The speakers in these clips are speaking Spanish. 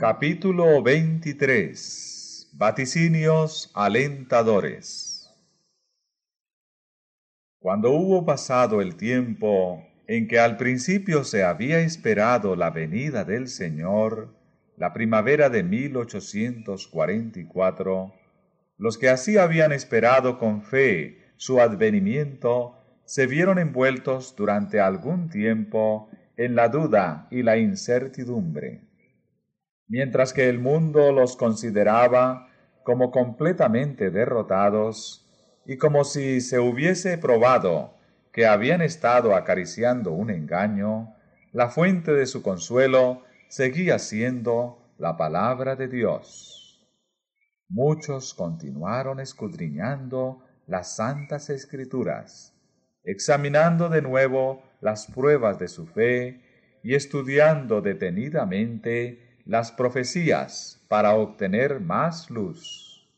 Capítulo 23 Vaticinios alentadores. Cuando hubo pasado el tiempo en que al principio se había esperado la venida del Señor, la primavera de 1844, los que así habían esperado con fe su advenimiento se vieron envueltos durante algún tiempo en la duda y la incertidumbre mientras que el mundo los consideraba como completamente derrotados y como si se hubiese probado que habían estado acariciando un engaño, la fuente de su consuelo seguía siendo la palabra de Dios. Muchos continuaron escudriñando las santas escrituras, examinando de nuevo las pruebas de su fe y estudiando detenidamente las profecías para obtener más luz.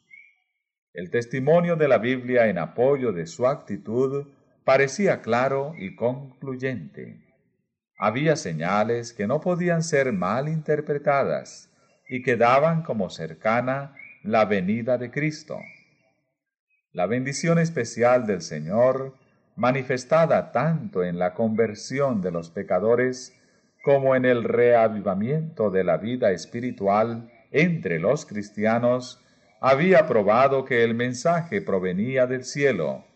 El testimonio de la Biblia en apoyo de su actitud parecía claro y concluyente. Había señales que no podían ser mal interpretadas y que daban como cercana la venida de Cristo. La bendición especial del Señor, manifestada tanto en la conversión de los pecadores como en el reavivamiento de la vida espiritual entre los cristianos, había probado que el mensaje provenía del cielo,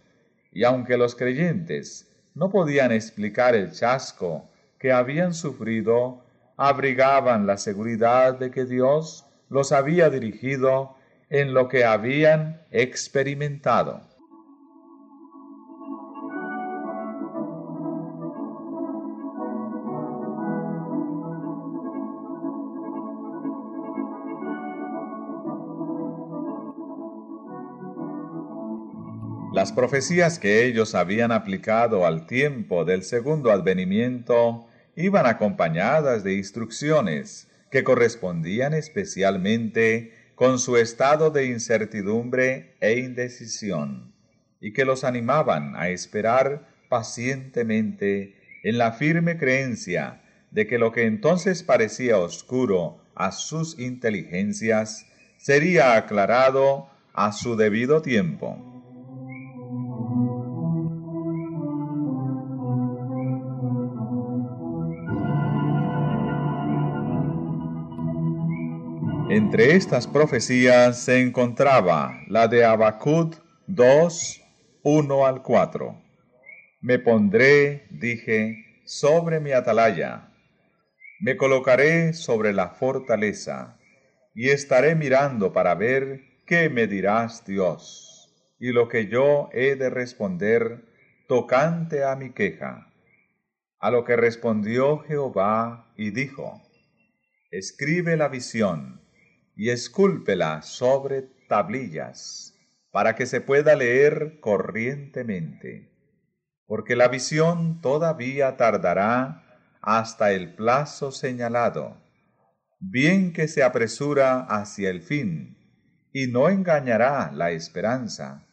y aunque los creyentes no podían explicar el chasco que habían sufrido, abrigaban la seguridad de que Dios los había dirigido en lo que habían experimentado. Las profecías que ellos habían aplicado al tiempo del segundo advenimiento iban acompañadas de instrucciones que correspondían especialmente con su estado de incertidumbre e indecisión, y que los animaban a esperar pacientemente en la firme creencia de que lo que entonces parecía oscuro a sus inteligencias sería aclarado a su debido tiempo. Entre estas profecías se encontraba la de Abacud 2, 1 al 4. Me pondré, dije, sobre mi atalaya, me colocaré sobre la fortaleza, y estaré mirando para ver qué me dirás Dios, y lo que yo he de responder tocante a mi queja. A lo que respondió Jehová y dijo, Escribe la visión y escúlpela sobre tablillas, para que se pueda leer corrientemente, porque la visión todavía tardará hasta el plazo señalado, bien que se apresura hacia el fin, y no engañará la esperanza,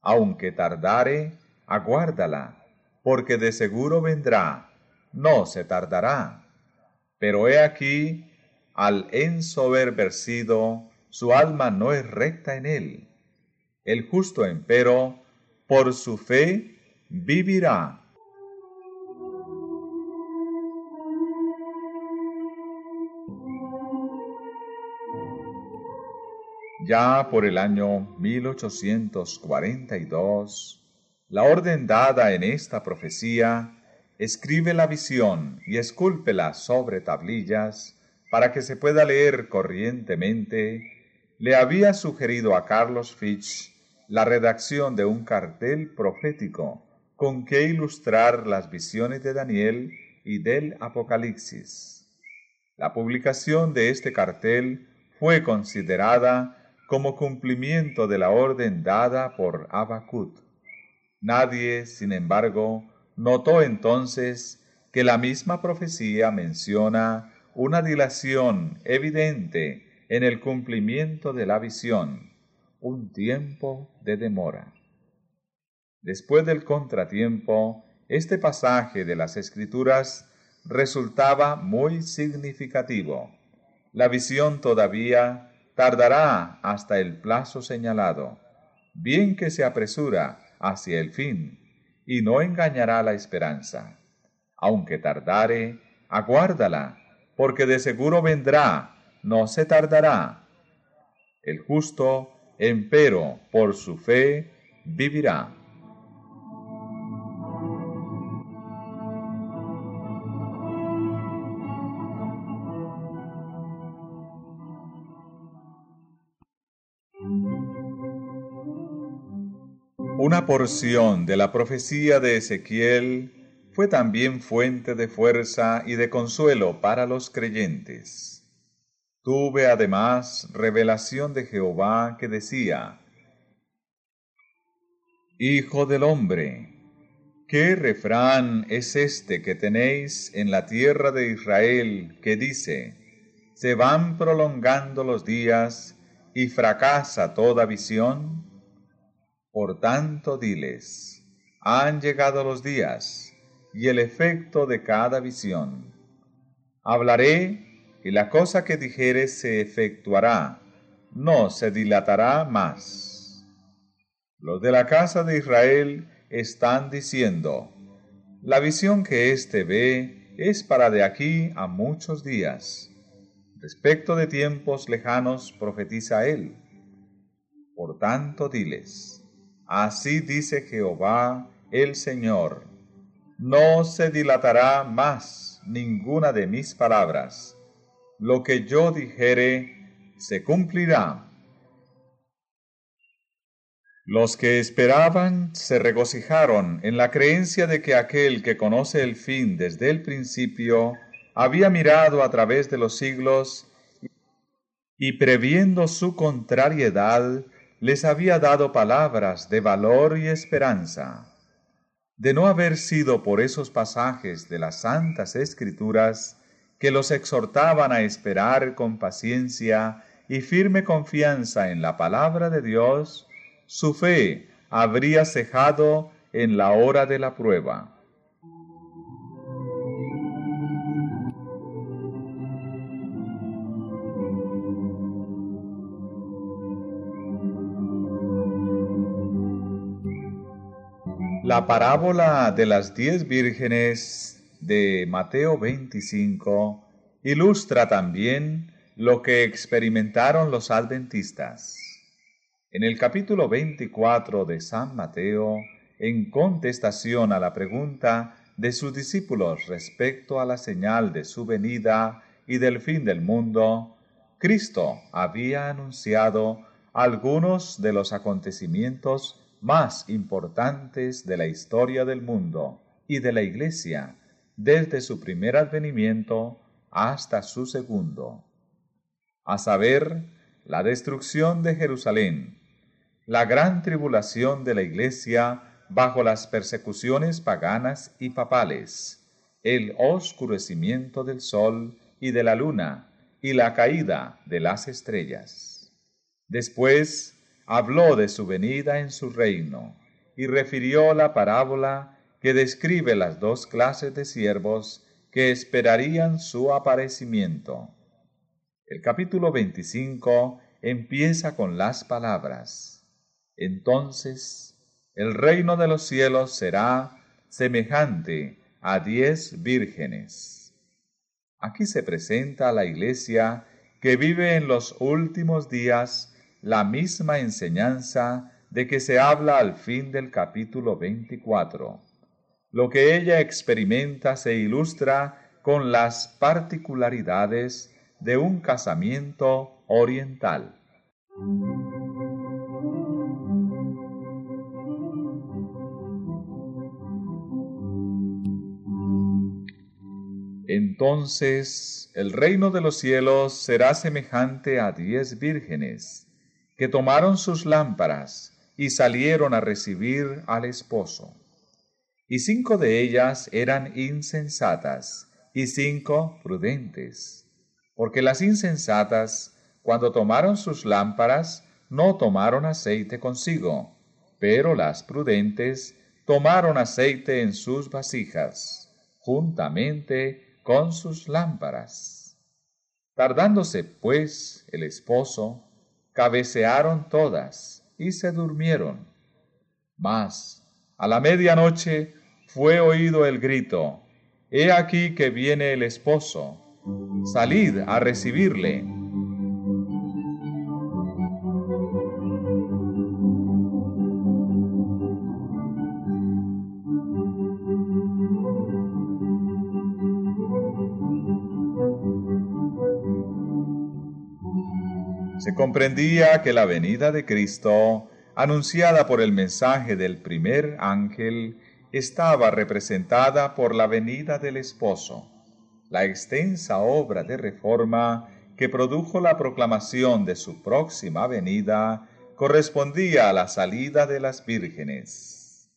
aunque tardare, aguárdala, porque de seguro vendrá, no se tardará. Pero he aquí al ensoberbercido, su alma no es recta en él. El justo empero, por su fe, vivirá. Ya por el año 1842, la orden dada en esta profecía, escribe la visión y escúlpela sobre tablillas, para que se pueda leer corrientemente, le había sugerido a Carlos Fitch la redacción de un cartel profético con que ilustrar las visiones de Daniel y del Apocalipsis. La publicación de este cartel fue considerada como cumplimiento de la orden dada por Abacut. Nadie, sin embargo, notó entonces que la misma profecía menciona una dilación evidente en el cumplimiento de la visión, un tiempo de demora. Después del contratiempo, este pasaje de las Escrituras resultaba muy significativo. La visión todavía tardará hasta el plazo señalado, bien que se apresura hacia el fin, y no engañará la esperanza. Aunque tardare, aguárdala, porque de seguro vendrá, no se tardará. El justo, empero, por su fe, vivirá. Una porción de la profecía de Ezequiel fue también fuente de fuerza y de consuelo para los creyentes. Tuve además revelación de Jehová que decía, Hijo del hombre, ¿qué refrán es este que tenéis en la tierra de Israel que dice, se van prolongando los días y fracasa toda visión? Por tanto, diles, han llegado los días y el efecto de cada visión. Hablaré y la cosa que dijere se efectuará, no se dilatará más. Los de la casa de Israel están diciendo, la visión que éste ve es para de aquí a muchos días. Respecto de tiempos lejanos profetiza él. Por tanto, diles, Así dice Jehová el Señor, no se dilatará más ninguna de mis palabras. Lo que yo dijere se cumplirá. Los que esperaban se regocijaron en la creencia de que aquel que conoce el fin desde el principio había mirado a través de los siglos y previendo su contrariedad, les había dado palabras de valor y esperanza. De no haber sido por esos pasajes de las santas escrituras que los exhortaban a esperar con paciencia y firme confianza en la palabra de Dios, su fe habría cejado en la hora de la prueba. La parábola de las diez vírgenes de Mateo 25 ilustra también lo que experimentaron los adventistas. En el capítulo 24 de San Mateo, en contestación a la pregunta de sus discípulos respecto a la señal de su venida y del fin del mundo, Cristo había anunciado algunos de los acontecimientos más importantes de la historia del mundo y de la Iglesia desde su primer advenimiento hasta su segundo, a saber, la destrucción de Jerusalén, la gran tribulación de la Iglesia bajo las persecuciones paganas y papales, el oscurecimiento del sol y de la luna y la caída de las estrellas. Después, habló de su venida en su reino y refirió la parábola que describe las dos clases de siervos que esperarían su aparecimiento. El capítulo 25 empieza con las palabras, Entonces el reino de los cielos será semejante a diez vírgenes. Aquí se presenta a la iglesia que vive en los últimos días la misma enseñanza de que se habla al fin del capítulo 24. Lo que ella experimenta se ilustra con las particularidades de un casamiento oriental. Entonces el reino de los cielos será semejante a diez vírgenes que tomaron sus lámparas y salieron a recibir al esposo. Y cinco de ellas eran insensatas y cinco prudentes, porque las insensatas, cuando tomaron sus lámparas, no tomaron aceite consigo, pero las prudentes tomaron aceite en sus vasijas, juntamente con sus lámparas. Tardándose, pues, el esposo, cabecearon todas y se durmieron. Mas, a la medianoche fue oído el grito, He aquí que viene el esposo, salid a recibirle. Se comprendía que la venida de Cristo, anunciada por el mensaje del primer ángel, estaba representada por la venida del esposo, la extensa obra de reforma que produjo la proclamación de su próxima venida correspondía a la salida de las vírgenes.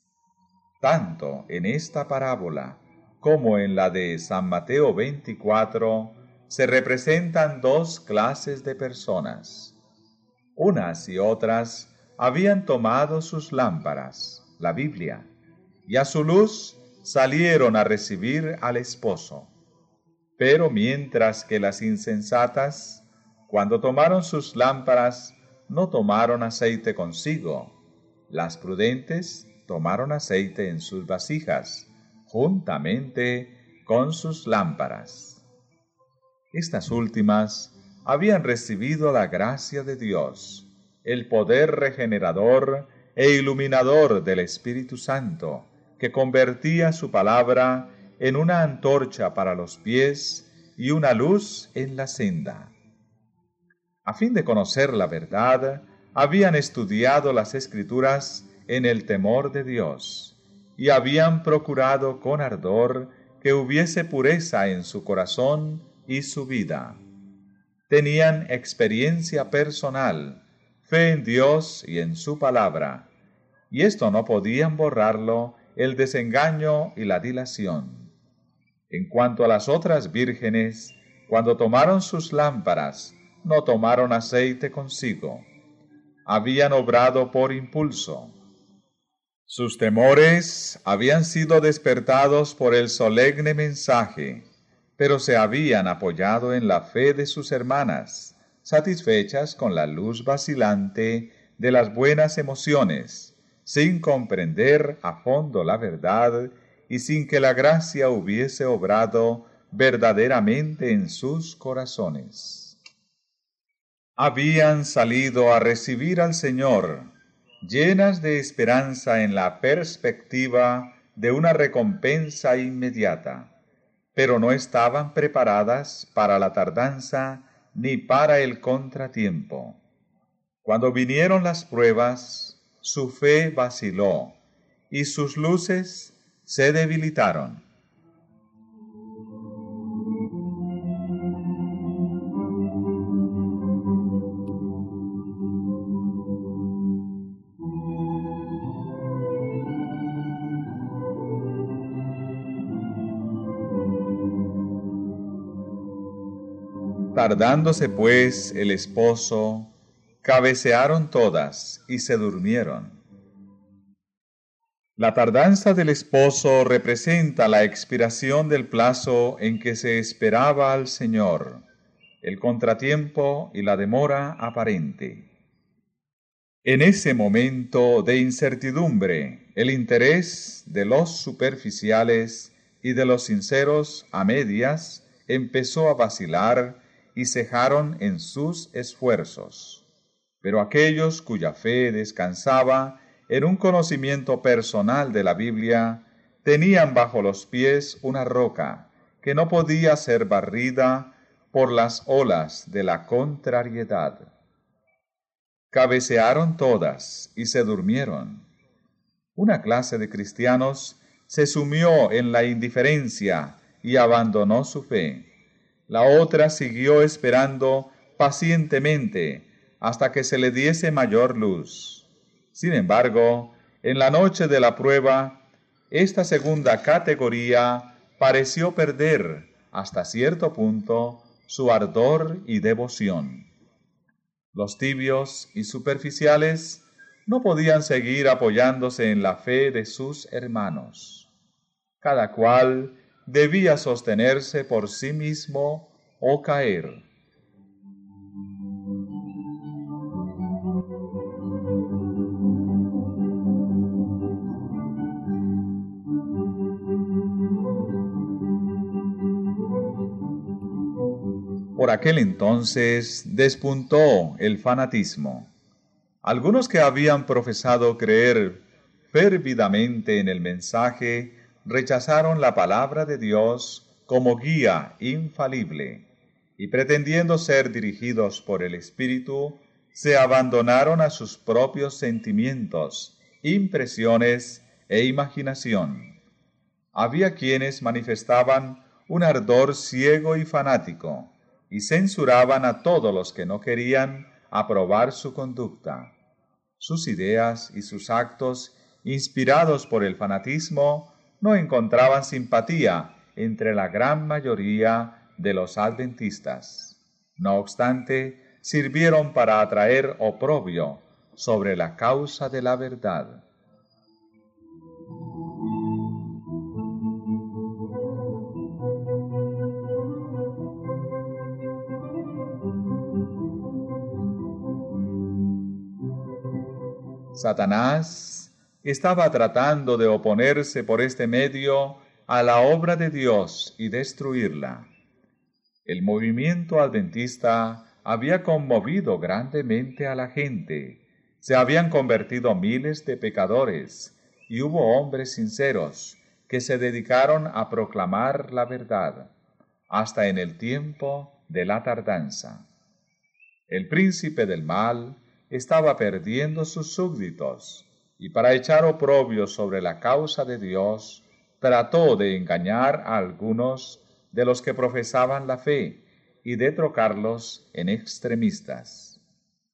Tanto en esta parábola como en la de San Mateo 24 se representan dos clases de personas. Unas y otras habían tomado sus lámparas, la Biblia, y a su luz salieron a recibir al esposo. Pero mientras que las insensatas, cuando tomaron sus lámparas, no tomaron aceite consigo, las prudentes tomaron aceite en sus vasijas, juntamente con sus lámparas. Estas últimas habían recibido la gracia de Dios, el poder regenerador e iluminador del Espíritu Santo, que convertía su palabra en una antorcha para los pies y una luz en la senda. A fin de conocer la verdad, habían estudiado las escrituras en el temor de Dios, y habían procurado con ardor que hubiese pureza en su corazón y su vida. Tenían experiencia personal, fe en Dios y en su palabra, y esto no podían borrarlo el desengaño y la dilación. En cuanto a las otras vírgenes, cuando tomaron sus lámparas, no tomaron aceite consigo. Habían obrado por impulso. Sus temores habían sido despertados por el solemne mensaje, pero se habían apoyado en la fe de sus hermanas, satisfechas con la luz vacilante de las buenas emociones sin comprender a fondo la verdad y sin que la gracia hubiese obrado verdaderamente en sus corazones. Habían salido a recibir al Señor, llenas de esperanza en la perspectiva de una recompensa inmediata, pero no estaban preparadas para la tardanza ni para el contratiempo. Cuando vinieron las pruebas, su fe vaciló y sus luces se debilitaron. Tardándose pues el esposo, cabecearon todas y se durmieron. La tardanza del esposo representa la expiración del plazo en que se esperaba al Señor, el contratiempo y la demora aparente. En ese momento de incertidumbre, el interés de los superficiales y de los sinceros a medias empezó a vacilar y cejaron en sus esfuerzos pero aquellos cuya fe descansaba en un conocimiento personal de la Biblia, tenían bajo los pies una roca que no podía ser barrida por las olas de la contrariedad. Cabecearon todas y se durmieron. Una clase de cristianos se sumió en la indiferencia y abandonó su fe. La otra siguió esperando pacientemente hasta que se le diese mayor luz. Sin embargo, en la noche de la prueba, esta segunda categoría pareció perder hasta cierto punto su ardor y devoción. Los tibios y superficiales no podían seguir apoyándose en la fe de sus hermanos. Cada cual debía sostenerse por sí mismo o caer. Por aquel entonces despuntó el fanatismo. Algunos que habían profesado creer fervidamente en el mensaje rechazaron la palabra de Dios como guía infalible y pretendiendo ser dirigidos por el Espíritu, se abandonaron a sus propios sentimientos, impresiones e imaginación. Había quienes manifestaban un ardor ciego y fanático, y censuraban a todos los que no querían aprobar su conducta. Sus ideas y sus actos, inspirados por el fanatismo, no encontraban simpatía entre la gran mayoría de los adventistas. No obstante, sirvieron para atraer oprobio sobre la causa de la verdad. Satanás estaba tratando de oponerse por este medio a la obra de Dios y destruirla. El movimiento adventista había conmovido grandemente a la gente. Se habían convertido miles de pecadores y hubo hombres sinceros que se dedicaron a proclamar la verdad, hasta en el tiempo de la tardanza. El príncipe del mal estaba perdiendo sus súbditos, y para echar oprobio sobre la causa de Dios, trató de engañar a algunos de los que profesaban la fe y de trocarlos en extremistas.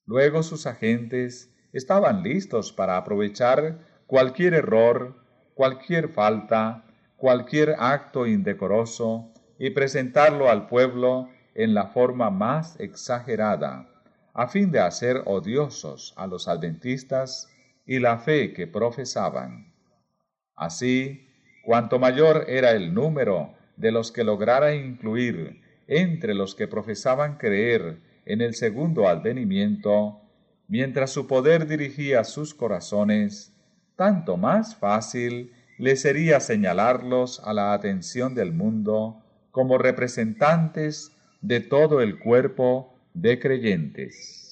Luego sus agentes estaban listos para aprovechar cualquier error, cualquier falta, cualquier acto indecoroso y presentarlo al pueblo en la forma más exagerada a fin de hacer odiosos a los adventistas y la fe que profesaban. Así, cuanto mayor era el número de los que lograra incluir entre los que profesaban creer en el segundo advenimiento, mientras su poder dirigía sus corazones, tanto más fácil le sería señalarlos a la atención del mundo como representantes de todo el cuerpo de creyentes.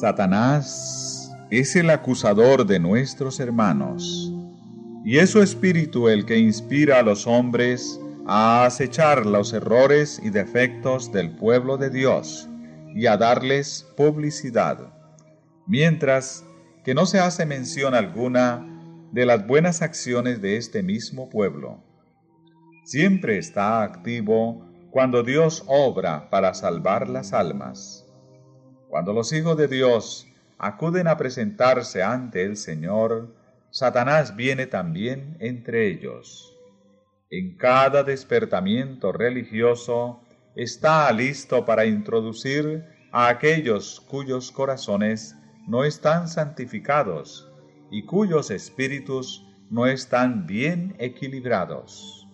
Satanás es el acusador de nuestros hermanos, y es su espíritu el que inspira a los hombres a acechar los errores y defectos del pueblo de Dios y a darles publicidad, mientras que no se hace mención alguna de las buenas acciones de este mismo pueblo. Siempre está activo cuando Dios obra para salvar las almas. Cuando los hijos de Dios acuden a presentarse ante el Señor, Satanás viene también entre ellos en cada despertamiento religioso está listo para introducir a aquellos cuyos corazones no están santificados y cuyos espíritus no están bien equilibrados.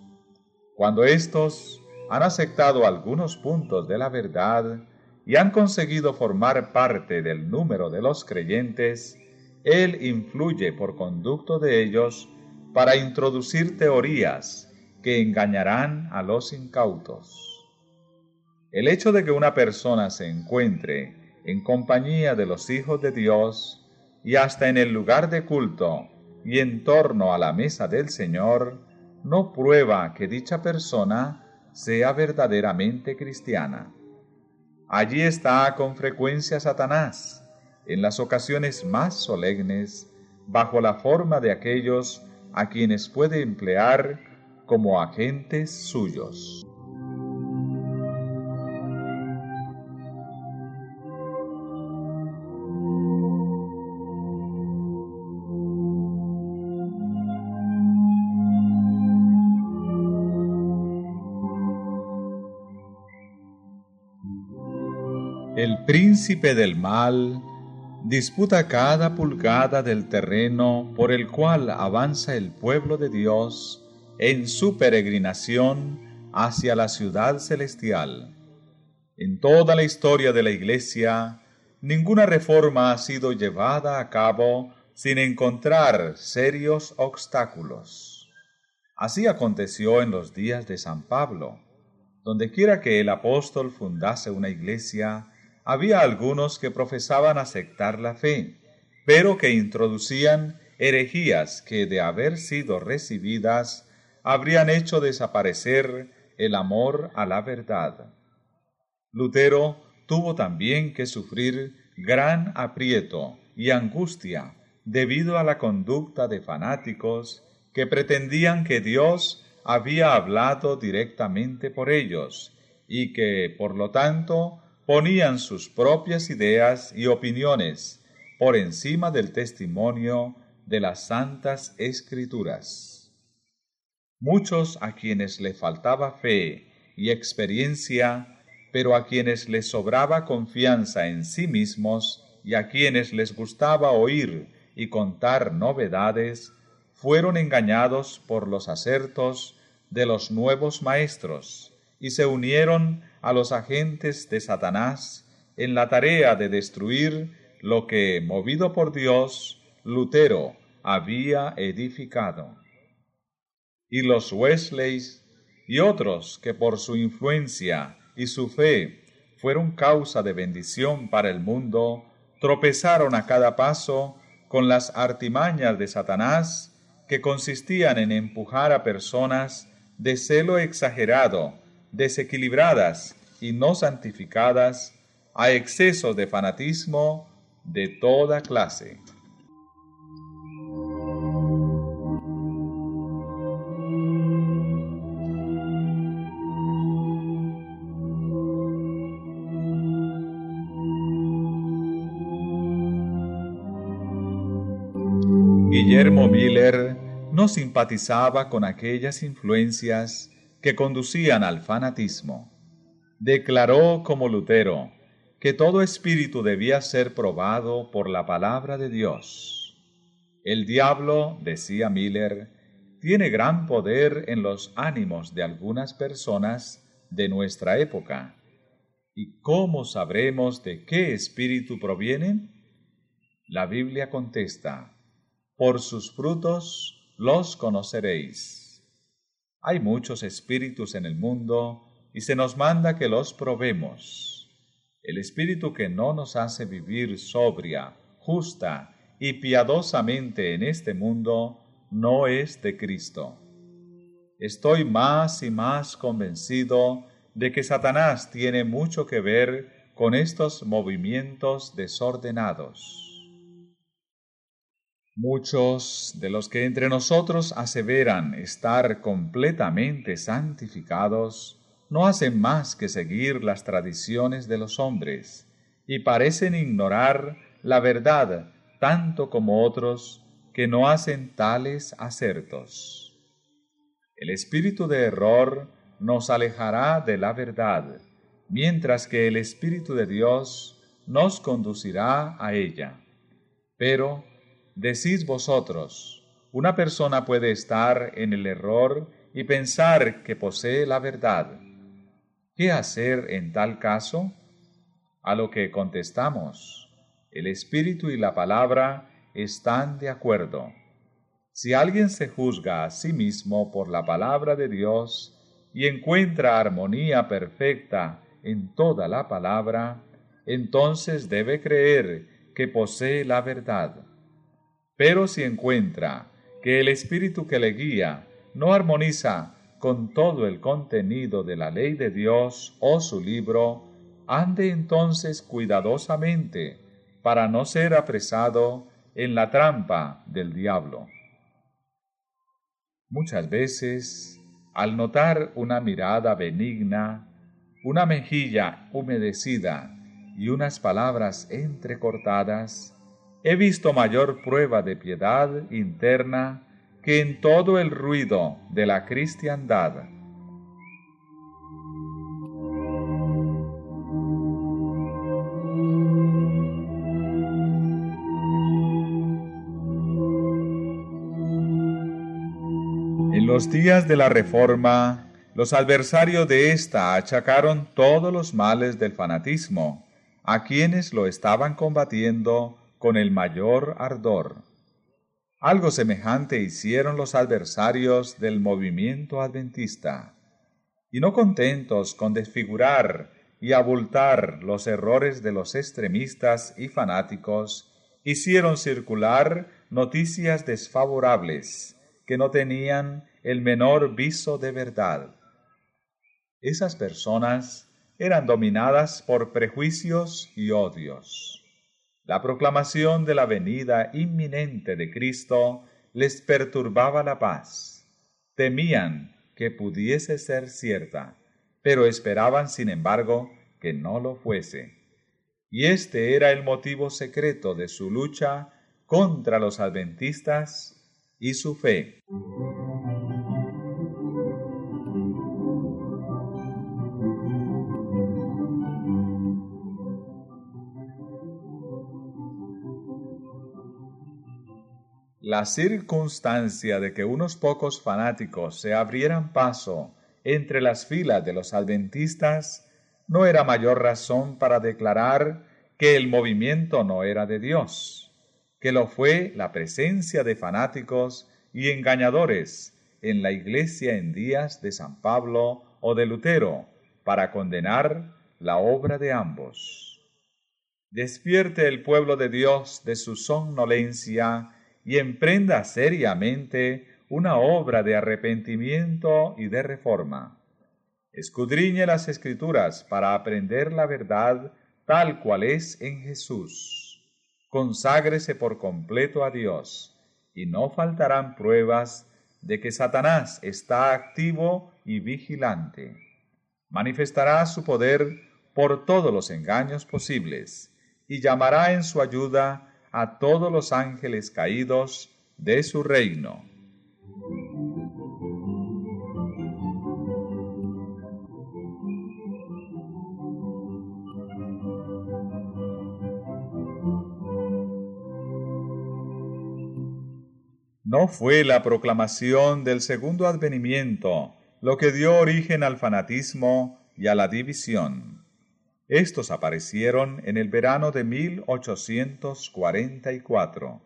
Cuando éstos han aceptado algunos puntos de la verdad y han conseguido formar parte del número de los creyentes, Él influye por conducto de ellos para introducir teorías que engañarán a los incautos. El hecho de que una persona se encuentre en compañía de los hijos de Dios y hasta en el lugar de culto y en torno a la mesa del Señor, no prueba que dicha persona sea verdaderamente cristiana. Allí está con frecuencia Satanás, en las ocasiones más solemnes, bajo la forma de aquellos a quienes puede emplear como agentes suyos. Príncipe del mal disputa cada pulgada del terreno por el cual avanza el pueblo de Dios en su peregrinación hacia la ciudad celestial. En toda la historia de la Iglesia, ninguna reforma ha sido llevada a cabo sin encontrar serios obstáculos. Así aconteció en los días de San Pablo. Dondequiera que el apóstol fundase una iglesia, había algunos que profesaban aceptar la fe, pero que introducían herejías que de haber sido recibidas habrían hecho desaparecer el amor a la verdad. Lutero tuvo también que sufrir gran aprieto y angustia debido a la conducta de fanáticos que pretendían que Dios había hablado directamente por ellos y que, por lo tanto, ponían sus propias ideas y opiniones por encima del testimonio de las santas escrituras. Muchos a quienes le faltaba fe y experiencia, pero a quienes les sobraba confianza en sí mismos y a quienes les gustaba oír y contar novedades, fueron engañados por los acertos de los nuevos maestros y se unieron a los agentes de Satanás en la tarea de destruir lo que, movido por Dios, Lutero había edificado. Y los Wesleys y otros que por su influencia y su fe fueron causa de bendición para el mundo, tropezaron a cada paso con las artimañas de Satanás que consistían en empujar a personas de celo exagerado desequilibradas y no santificadas a excesos de fanatismo de toda clase. Guillermo Miller no simpatizaba con aquellas influencias que conducían al fanatismo. Declaró como Lutero que todo espíritu debía ser probado por la palabra de Dios. El diablo, decía Miller, tiene gran poder en los ánimos de algunas personas de nuestra época. ¿Y cómo sabremos de qué espíritu proviene? La Biblia contesta, por sus frutos los conoceréis. Hay muchos espíritus en el mundo y se nos manda que los probemos. El espíritu que no nos hace vivir sobria, justa y piadosamente en este mundo no es de Cristo. Estoy más y más convencido de que Satanás tiene mucho que ver con estos movimientos desordenados. Muchos de los que entre nosotros aseveran estar completamente santificados no hacen más que seguir las tradiciones de los hombres y parecen ignorar la verdad tanto como otros que no hacen tales acertos. El espíritu de error nos alejará de la verdad, mientras que el Espíritu de Dios nos conducirá a ella. Pero Decís vosotros, una persona puede estar en el error y pensar que posee la verdad. ¿Qué hacer en tal caso? A lo que contestamos, el Espíritu y la palabra están de acuerdo. Si alguien se juzga a sí mismo por la palabra de Dios y encuentra armonía perfecta en toda la palabra, entonces debe creer que posee la verdad. Pero si encuentra que el espíritu que le guía no armoniza con todo el contenido de la ley de Dios o su libro, ande entonces cuidadosamente para no ser apresado en la trampa del diablo. Muchas veces, al notar una mirada benigna, una mejilla humedecida y unas palabras entrecortadas, he visto mayor prueba de piedad interna que en todo el ruido de la cristiandad. En los días de la Reforma, los adversarios de ésta achacaron todos los males del fanatismo a quienes lo estaban combatiendo con el mayor ardor. Algo semejante hicieron los adversarios del movimiento adventista. Y no contentos con desfigurar y abultar los errores de los extremistas y fanáticos, hicieron circular noticias desfavorables que no tenían el menor viso de verdad. Esas personas eran dominadas por prejuicios y odios. La proclamación de la venida inminente de Cristo les perturbaba la paz. Temían que pudiese ser cierta, pero esperaban, sin embargo, que no lo fuese. Y este era el motivo secreto de su lucha contra los adventistas y su fe. La circunstancia de que unos pocos fanáticos se abrieran paso entre las filas de los adventistas no era mayor razón para declarar que el movimiento no era de Dios, que lo fue la presencia de fanáticos y engañadores en la iglesia en días de San Pablo o de Lutero para condenar la obra de ambos. Despierte el pueblo de Dios de su somnolencia y emprenda seriamente una obra de arrepentimiento y de reforma. Escudriñe las escrituras para aprender la verdad tal cual es en Jesús. Conságrese por completo a Dios, y no faltarán pruebas de que Satanás está activo y vigilante. Manifestará su poder por todos los engaños posibles, y llamará en su ayuda a todos los ángeles caídos de su reino. No fue la proclamación del segundo advenimiento lo que dio origen al fanatismo y a la división. Estos aparecieron en el verano de 1844,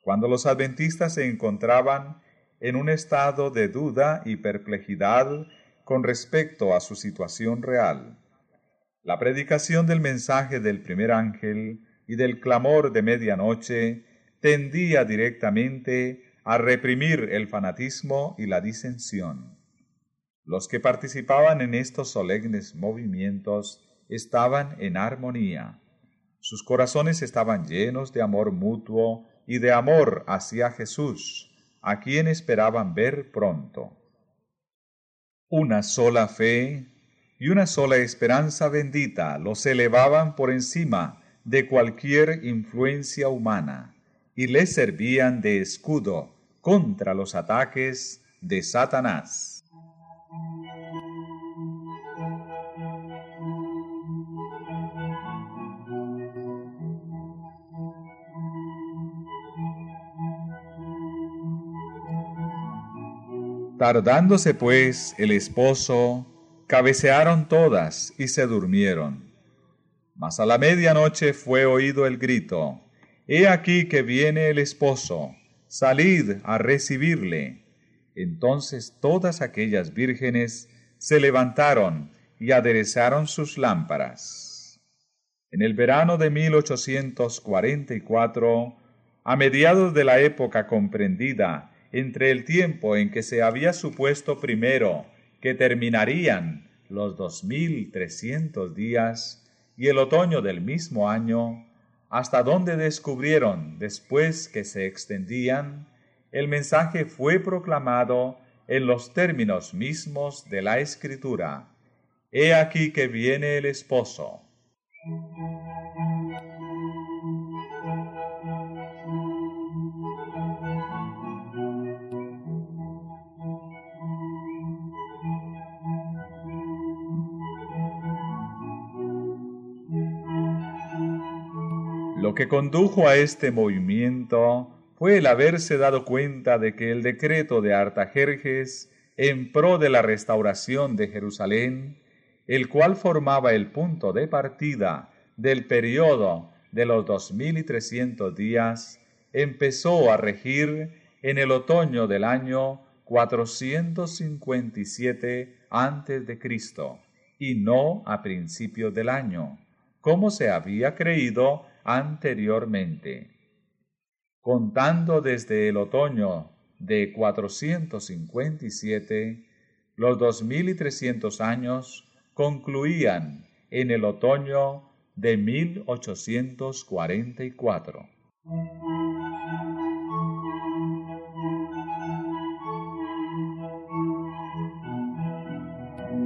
cuando los adventistas se encontraban en un estado de duda y perplejidad con respecto a su situación real. La predicación del mensaje del primer ángel y del clamor de medianoche tendía directamente a reprimir el fanatismo y la disensión. Los que participaban en estos solemnes movimientos estaban en armonía. Sus corazones estaban llenos de amor mutuo y de amor hacia Jesús, a quien esperaban ver pronto. Una sola fe y una sola esperanza bendita los elevaban por encima de cualquier influencia humana y les servían de escudo contra los ataques de Satanás. Tardándose pues el esposo, cabecearon todas y se durmieron. Mas a la medianoche fue oído el grito, He aquí que viene el esposo, salid a recibirle. Entonces todas aquellas vírgenes se levantaron y aderezaron sus lámparas. En el verano de 1844, a mediados de la época comprendida entre el tiempo en que se había supuesto primero que terminarían los dos mil trescientos días y el otoño del mismo año, hasta donde descubrieron después que se extendían, el mensaje fue proclamado en los términos mismos de la escritura. He aquí que viene el esposo. Lo que condujo a este movimiento fue el haberse dado cuenta de que el decreto de Artajerjes en pro de la restauración de Jerusalén, el cual formaba el punto de partida del periodo de los dos mil y trescientos días, empezó a regir en el otoño del año 457 antes de Cristo y no a principios del año, como se había creído anteriormente. Contando desde el otoño de 457, los 2300 años concluían en el otoño de 1844.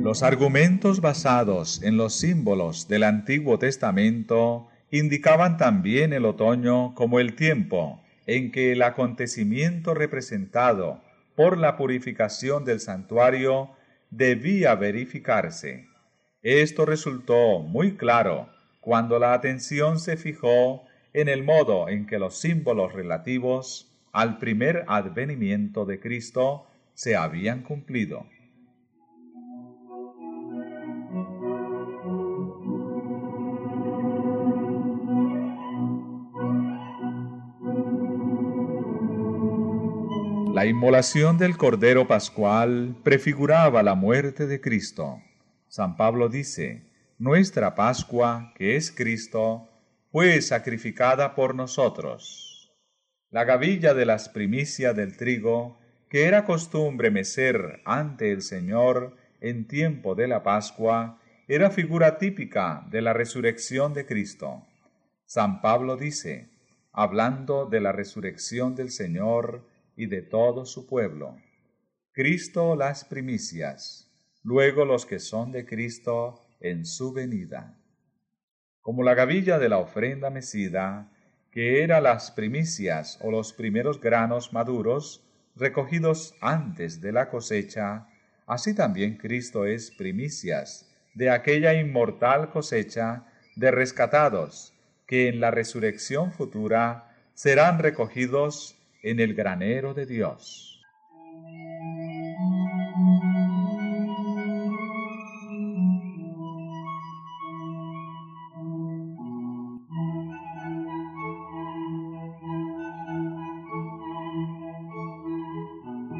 Los argumentos basados en los símbolos del Antiguo Testamento indicaban también el otoño como el tiempo en que el acontecimiento representado por la purificación del santuario debía verificarse. Esto resultó muy claro cuando la atención se fijó en el modo en que los símbolos relativos al primer advenimiento de Cristo se habían cumplido. La inmolación del Cordero Pascual prefiguraba la muerte de Cristo. San Pablo dice, Nuestra Pascua, que es Cristo, fue sacrificada por nosotros. La gavilla de las primicias del trigo, que era costumbre mecer ante el Señor en tiempo de la Pascua, era figura típica de la resurrección de Cristo. San Pablo dice, hablando de la resurrección del Señor, y de todo su pueblo. Cristo las primicias, luego los que son de Cristo en su venida. Como la gavilla de la ofrenda mecida, que era las primicias o los primeros granos maduros recogidos antes de la cosecha, así también Cristo es primicias de aquella inmortal cosecha de rescatados que en la resurrección futura serán recogidos en el granero de Dios.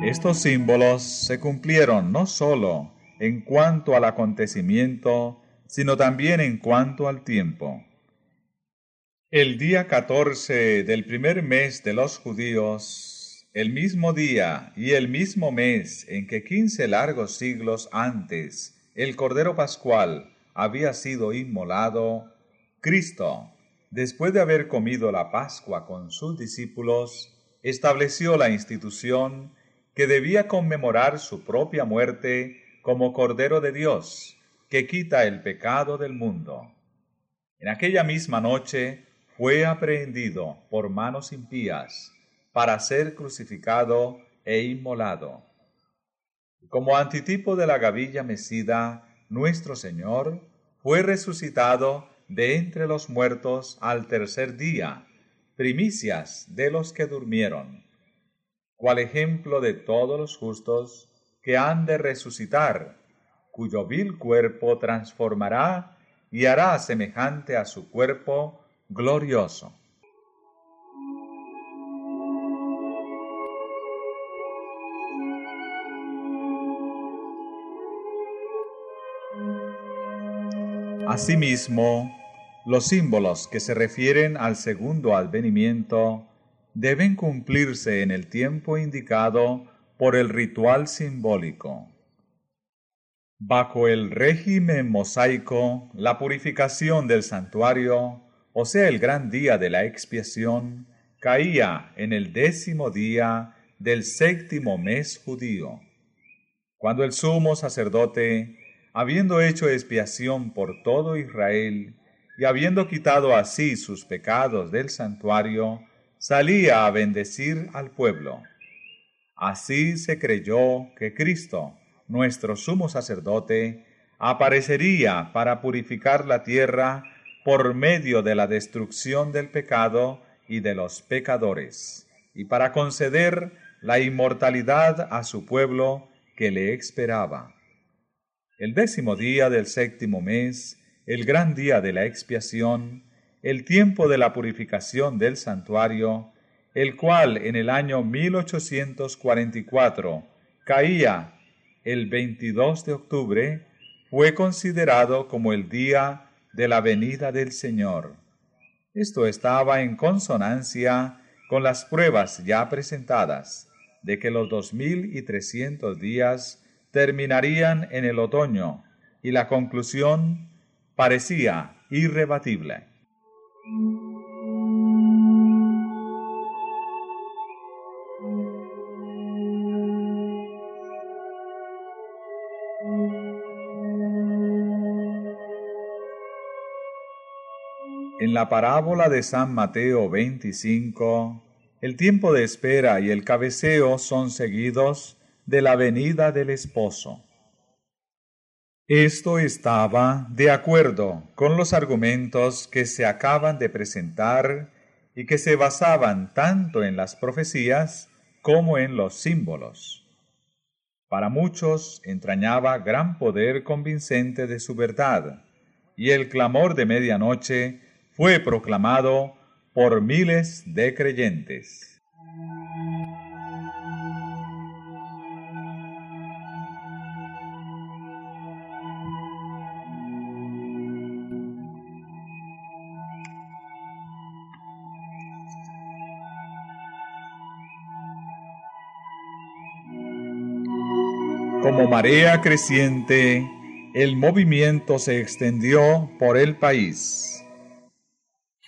Estos símbolos se cumplieron no sólo en cuanto al acontecimiento, sino también en cuanto al tiempo. El día catorce del primer mes de los judíos, el mismo día y el mismo mes en que quince largos siglos antes el Cordero Pascual había sido inmolado, Cristo, después de haber comido la Pascua con sus discípulos, estableció la institución que debía conmemorar su propia muerte como Cordero de Dios, que quita el pecado del mundo. En aquella misma noche, fue aprehendido por manos impías para ser crucificado e inmolado. Como antitipo de la gavilla mecida, nuestro Señor fue resucitado de entre los muertos al tercer día, primicias de los que durmieron, cual ejemplo de todos los justos que han de resucitar, cuyo vil cuerpo transformará y hará semejante a su cuerpo glorioso. Asimismo, los símbolos que se refieren al segundo advenimiento deben cumplirse en el tiempo indicado por el ritual simbólico. Bajo el régimen mosaico, la purificación del santuario o sea el gran día de la expiación, caía en el décimo día del séptimo mes judío, cuando el sumo sacerdote, habiendo hecho expiación por todo Israel y habiendo quitado así sus pecados del santuario, salía a bendecir al pueblo. Así se creyó que Cristo, nuestro sumo sacerdote, aparecería para purificar la tierra por medio de la destrucción del pecado y de los pecadores, y para conceder la inmortalidad a su pueblo que le esperaba. El décimo día del séptimo mes, el gran día de la expiación, el tiempo de la purificación del santuario, el cual en el año 1844 caía el 22 de octubre, fue considerado como el día de la venida del Señor. Esto estaba en consonancia con las pruebas ya presentadas de que los dos mil y trescientos días terminarían en el otoño y la conclusión parecía irrebatible. En la parábola de San Mateo 25, el tiempo de espera y el cabeceo son seguidos de la venida del esposo. Esto estaba de acuerdo con los argumentos que se acaban de presentar y que se basaban tanto en las profecías como en los símbolos. Para muchos entrañaba gran poder convincente de su verdad, y el clamor de medianoche fue proclamado por miles de creyentes. Como marea creciente, el movimiento se extendió por el país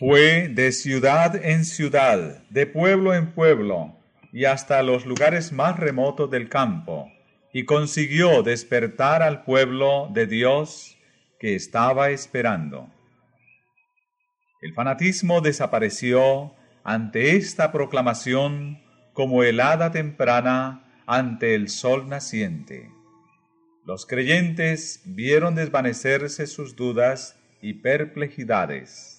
fue de ciudad en ciudad, de pueblo en pueblo, y hasta los lugares más remotos del campo, y consiguió despertar al pueblo de Dios que estaba esperando. El fanatismo desapareció ante esta proclamación como helada temprana ante el sol naciente. Los creyentes vieron desvanecerse sus dudas y perplejidades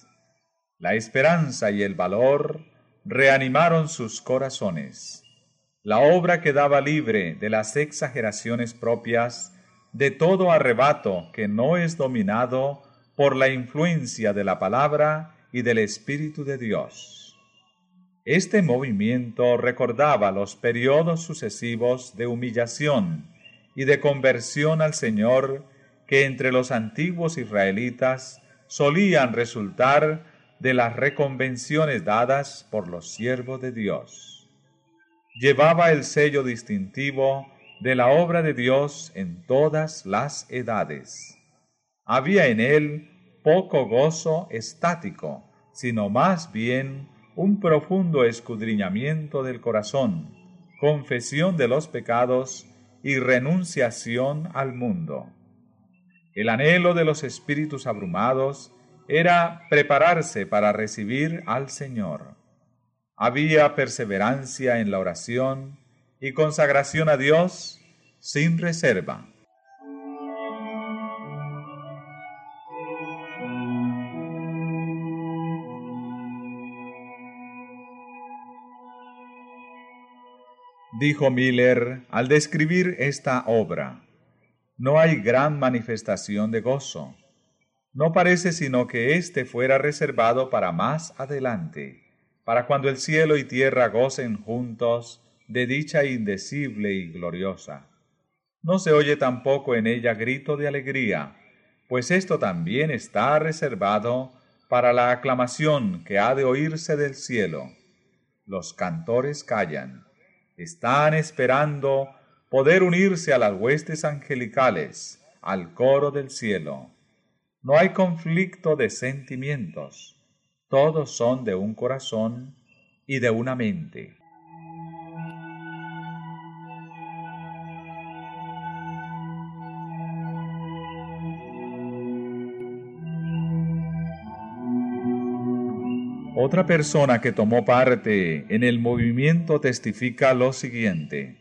la esperanza y el valor reanimaron sus corazones. La obra quedaba libre de las exageraciones propias de todo arrebato que no es dominado por la influencia de la palabra y del Espíritu de Dios. Este movimiento recordaba los periodos sucesivos de humillación y de conversión al Señor que entre los antiguos israelitas solían resultar de las reconvenciones dadas por los siervos de Dios. Llevaba el sello distintivo de la obra de Dios en todas las edades. Había en él poco gozo estático, sino más bien un profundo escudriñamiento del corazón, confesión de los pecados y renunciación al mundo. El anhelo de los espíritus abrumados era prepararse para recibir al Señor. Había perseverancia en la oración y consagración a Dios sin reserva. Dijo Miller al describir esta obra, no hay gran manifestación de gozo no parece sino que éste fuera reservado para más adelante, para cuando el cielo y tierra gocen juntos de dicha indecible y gloriosa. No se oye tampoco en ella grito de alegría, pues esto también está reservado para la aclamación que ha de oírse del cielo. Los cantores callan, están esperando poder unirse a las huestes angelicales, al coro del cielo. No hay conflicto de sentimientos, todos son de un corazón y de una mente. Otra persona que tomó parte en el movimiento testifica lo siguiente.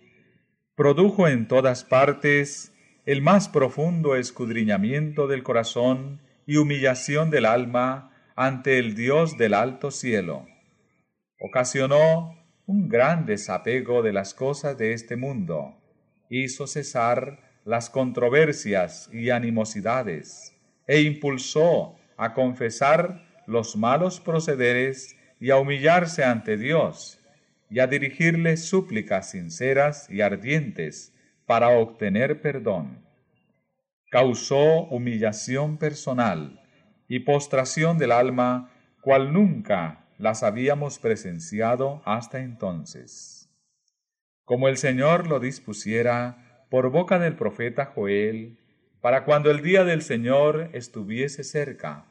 Produjo en todas partes el más profundo escudriñamiento del corazón y humillación del alma ante el Dios del alto cielo. Ocasionó un gran desapego de las cosas de este mundo, hizo cesar las controversias y animosidades, e impulsó a confesar los malos procederes y a humillarse ante Dios, y a dirigirle súplicas sinceras y ardientes para obtener perdón. Causó humillación personal y postración del alma cual nunca las habíamos presenciado hasta entonces. Como el Señor lo dispusiera por boca del profeta Joel, para cuando el día del Señor estuviese cerca,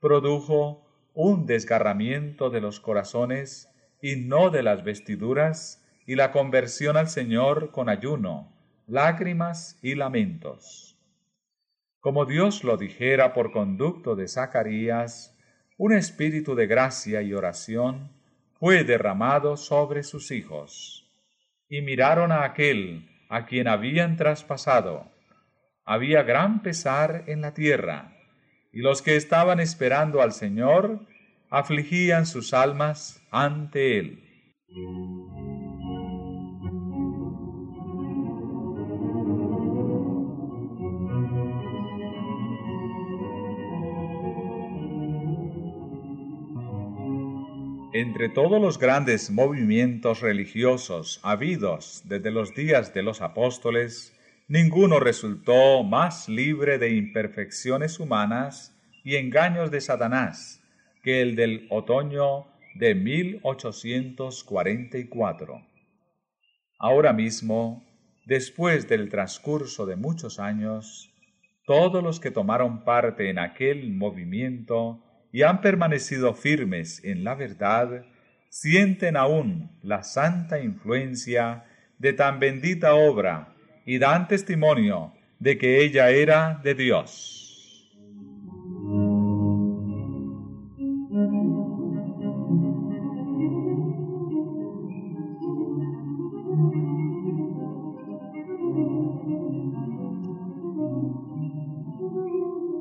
produjo un desgarramiento de los corazones y no de las vestiduras, y la conversión al Señor con ayuno, lágrimas y lamentos. Como Dios lo dijera por conducto de Zacarías, un espíritu de gracia y oración fue derramado sobre sus hijos. Y miraron a aquel a quien habían traspasado. Había gran pesar en la tierra, y los que estaban esperando al Señor afligían sus almas ante Él. Entre todos los grandes movimientos religiosos habidos desde los días de los apóstoles, ninguno resultó más libre de imperfecciones humanas y engaños de Satanás que el del otoño de 1844. Ahora mismo, después del transcurso de muchos años, todos los que tomaron parte en aquel movimiento y han permanecido firmes en la verdad, sienten aún la santa influencia de tan bendita obra y dan testimonio de que ella era de Dios.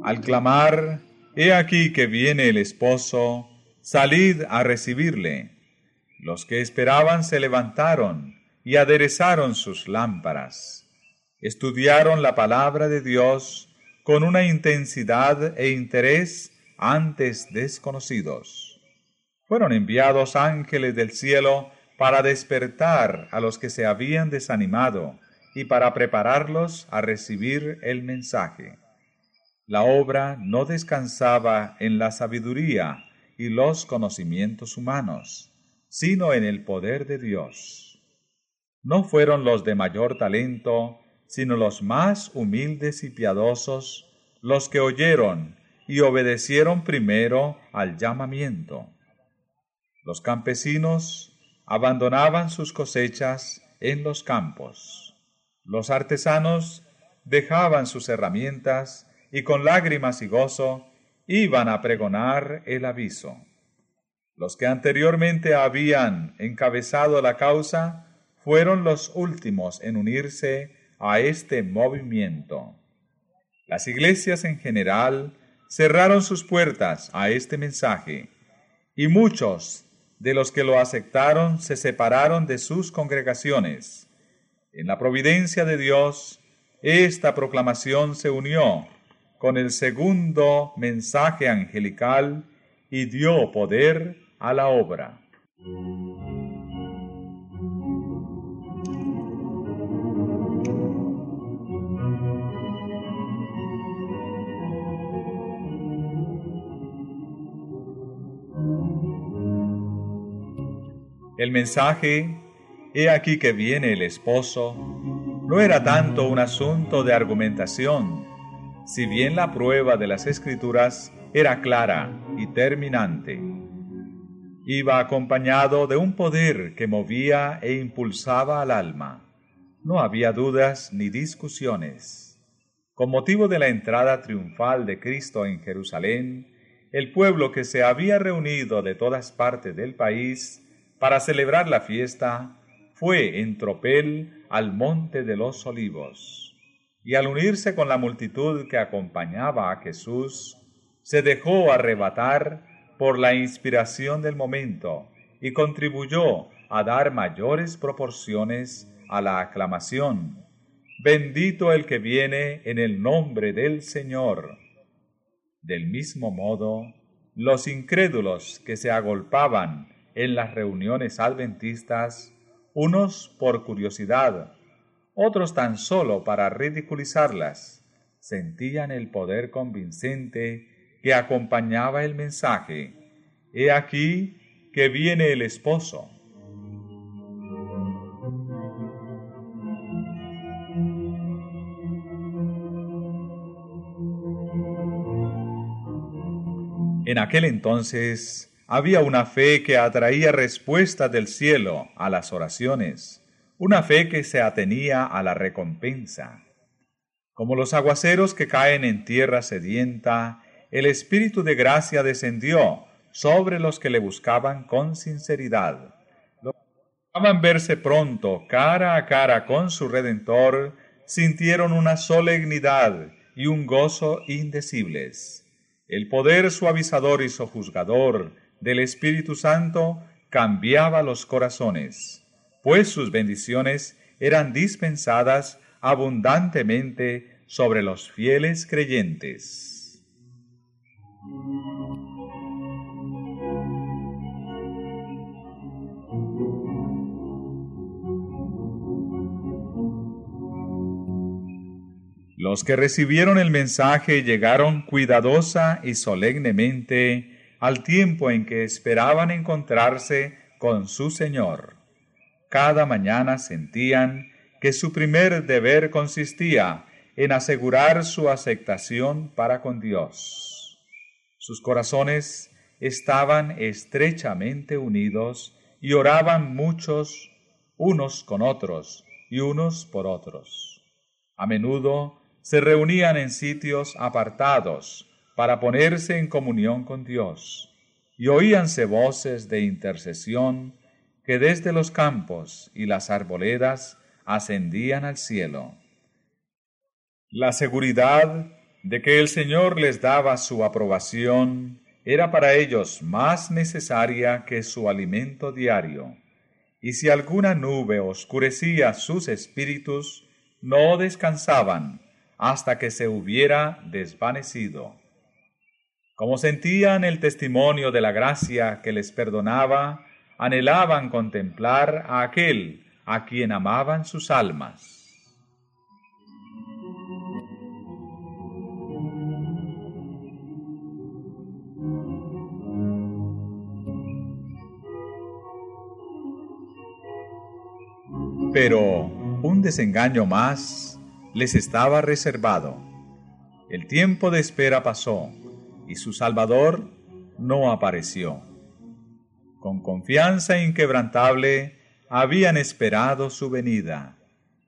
Al clamar He aquí que viene el esposo, salid a recibirle. Los que esperaban se levantaron y aderezaron sus lámparas. Estudiaron la palabra de Dios con una intensidad e interés antes desconocidos. Fueron enviados ángeles del cielo para despertar a los que se habían desanimado y para prepararlos a recibir el mensaje. La obra no descansaba en la sabiduría y los conocimientos humanos, sino en el poder de Dios. No fueron los de mayor talento, sino los más humildes y piadosos, los que oyeron y obedecieron primero al llamamiento. Los campesinos abandonaban sus cosechas en los campos. Los artesanos dejaban sus herramientas y con lágrimas y gozo iban a pregonar el aviso. Los que anteriormente habían encabezado la causa fueron los últimos en unirse a este movimiento. Las iglesias en general cerraron sus puertas a este mensaje y muchos de los que lo aceptaron se separaron de sus congregaciones. En la providencia de Dios, esta proclamación se unió con el segundo mensaje angelical y dio poder a la obra. El mensaje, he aquí que viene el esposo, no era tanto un asunto de argumentación, si bien la prueba de las escrituras era clara y terminante. Iba acompañado de un poder que movía e impulsaba al alma. No había dudas ni discusiones. Con motivo de la entrada triunfal de Cristo en Jerusalén, el pueblo que se había reunido de todas partes del país para celebrar la fiesta fue en tropel al monte de los olivos y al unirse con la multitud que acompañaba a Jesús, se dejó arrebatar por la inspiración del momento y contribuyó a dar mayores proporciones a la aclamación. Bendito el que viene en el nombre del Señor. Del mismo modo, los incrédulos que se agolpaban en las reuniones adventistas, unos por curiosidad, otros tan solo para ridiculizarlas, sentían el poder convincente que acompañaba el mensaje. He aquí que viene el esposo. En aquel entonces había una fe que atraía respuesta del cielo a las oraciones, una fe que se atenía a la recompensa. Como los aguaceros que caen en tierra sedienta, el Espíritu de gracia descendió sobre los que le buscaban con sinceridad. Los que buscaban verse pronto cara a cara con su Redentor, sintieron una solemnidad y un gozo indecibles. El poder suavizador y sojuzgador del Espíritu Santo cambiaba los corazones, pues sus bendiciones eran dispensadas abundantemente sobre los fieles creyentes. Los que recibieron el mensaje llegaron cuidadosa y solemnemente al tiempo en que esperaban encontrarse con su Señor. Cada mañana sentían que su primer deber consistía en asegurar su aceptación para con Dios. Sus corazones estaban estrechamente unidos y oraban muchos unos con otros y unos por otros. A menudo se reunían en sitios apartados para ponerse en comunión con Dios, y oíanse voces de intercesión que desde los campos y las arboledas ascendían al cielo. La seguridad de que el Señor les daba su aprobación era para ellos más necesaria que su alimento diario, y si alguna nube oscurecía sus espíritus, no descansaban hasta que se hubiera desvanecido. Como sentían el testimonio de la gracia que les perdonaba, anhelaban contemplar a aquel a quien amaban sus almas. Pero un desengaño más les estaba reservado. El tiempo de espera pasó y su Salvador no apareció. Con confianza inquebrantable habían esperado su venida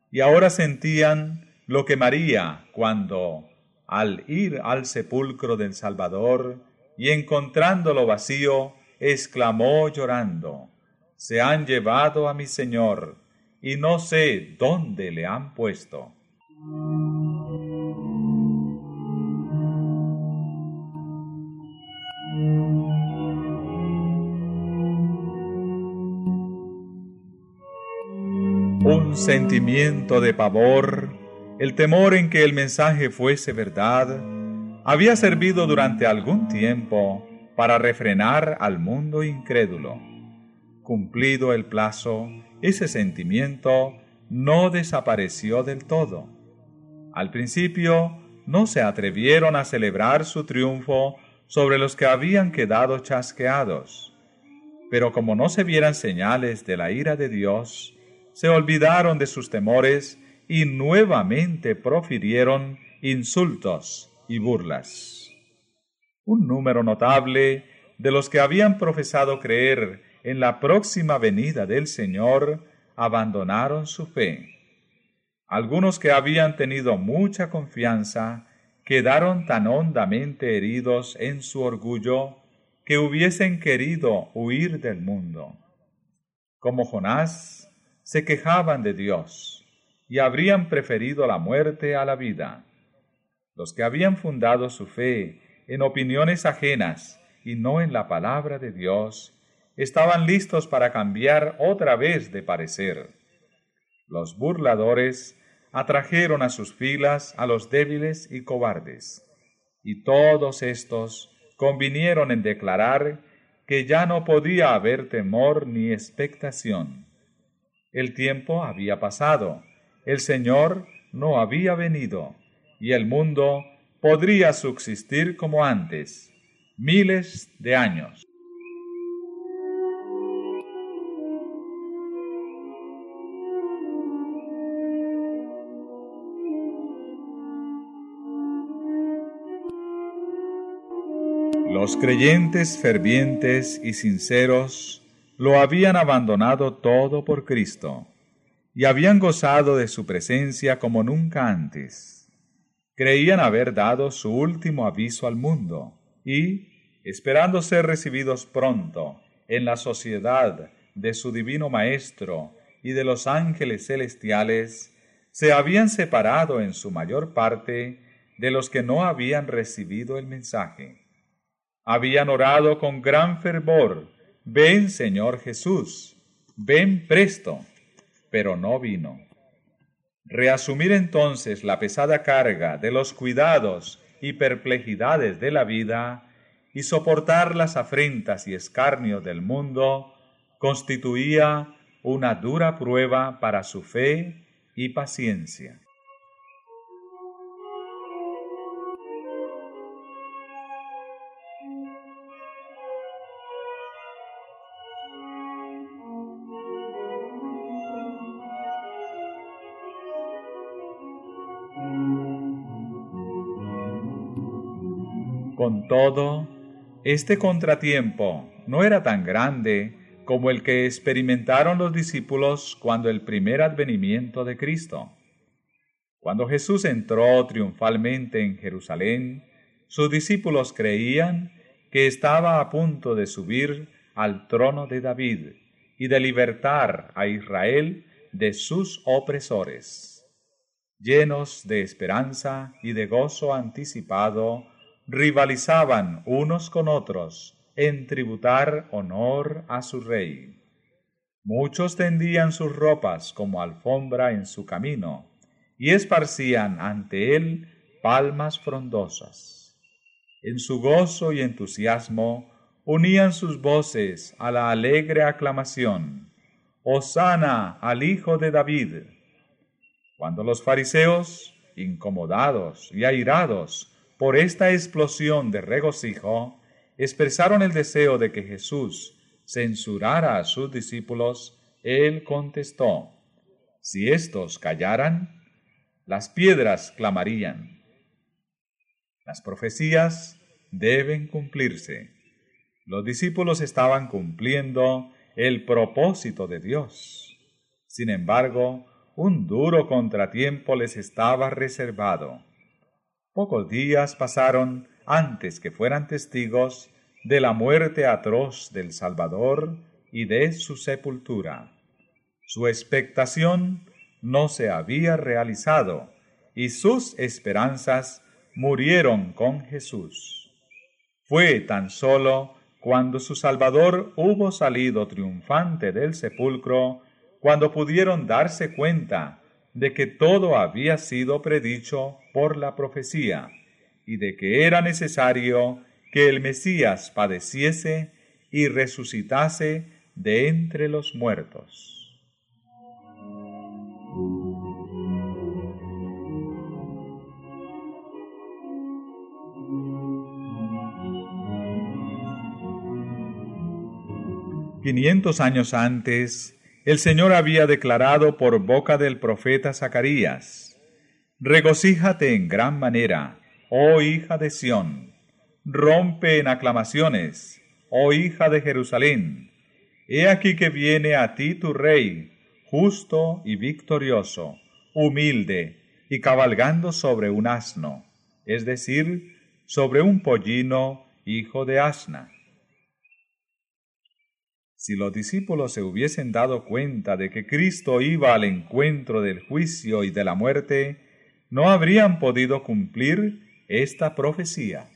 y ahora sentían lo que María cuando, al ir al sepulcro del Salvador y encontrándolo vacío, exclamó llorando, Se han llevado a mi Señor, y no sé dónde le han puesto. Un sentimiento de pavor, el temor en que el mensaje fuese verdad, había servido durante algún tiempo para refrenar al mundo incrédulo. Cumplido el plazo, ese sentimiento no desapareció del todo al principio no se atrevieron a celebrar su triunfo sobre los que habían quedado chasqueados, pero como no se vieran señales de la ira de Dios, se olvidaron de sus temores y nuevamente profirieron insultos y burlas. Un número notable de los que habían profesado creer en la próxima venida del Señor abandonaron su fe algunos que habían tenido mucha confianza quedaron tan hondamente heridos en su orgullo que hubiesen querido huir del mundo. Como Jonás, se quejaban de Dios y habrían preferido la muerte a la vida. Los que habían fundado su fe en opiniones ajenas y no en la palabra de Dios, estaban listos para cambiar otra vez de parecer. Los burladores atrajeron a sus filas a los débiles y cobardes, y todos estos convinieron en declarar que ya no podía haber temor ni expectación. El tiempo había pasado, el Señor no había venido, y el mundo podría subsistir como antes, miles de años. Los creyentes fervientes y sinceros lo habían abandonado todo por Cristo y habían gozado de su presencia como nunca antes. Creían haber dado su último aviso al mundo y, esperando ser recibidos pronto en la sociedad de su divino Maestro y de los ángeles celestiales, se habían separado en su mayor parte de los que no habían recibido el mensaje habían orado con gran fervor, ven Señor Jesús, ven presto, pero no vino. Reasumir entonces la pesada carga de los cuidados y perplejidades de la vida y soportar las afrentas y escarnios del mundo constituía una dura prueba para su fe y paciencia. Todo, este contratiempo no era tan grande como el que experimentaron los discípulos cuando el primer advenimiento de Cristo. Cuando Jesús entró triunfalmente en Jerusalén, sus discípulos creían que estaba a punto de subir al trono de David y de libertar a Israel de sus opresores. Llenos de esperanza y de gozo anticipado, rivalizaban unos con otros en tributar honor a su rey. Muchos tendían sus ropas como alfombra en su camino y esparcían ante él palmas frondosas. En su gozo y entusiasmo unían sus voces a la alegre aclamación, Hosana al Hijo de David. Cuando los fariseos, incomodados y airados, por esta explosión de regocijo, expresaron el deseo de que Jesús censurara a sus discípulos, él contestó, si éstos callaran, las piedras clamarían. Las profecías deben cumplirse. Los discípulos estaban cumpliendo el propósito de Dios. Sin embargo, un duro contratiempo les estaba reservado. Pocos días pasaron antes que fueran testigos de la muerte atroz del Salvador y de su sepultura. Su expectación no se había realizado y sus esperanzas murieron con Jesús. Fue tan solo cuando su Salvador hubo salido triunfante del sepulcro, cuando pudieron darse cuenta de que todo había sido predicho por la profecía y de que era necesario que el Mesías padeciese y resucitase de entre los muertos. Quinientos años antes, el Señor había declarado por boca del profeta Zacarías, Regocíjate en gran manera, oh hija de Sión, rompe en aclamaciones, oh hija de Jerusalén. He aquí que viene a ti tu rey, justo y victorioso, humilde y cabalgando sobre un asno, es decir, sobre un pollino hijo de asna. Si los discípulos se hubiesen dado cuenta de que Cristo iba al encuentro del juicio y de la muerte, no habrían podido cumplir esta profecía.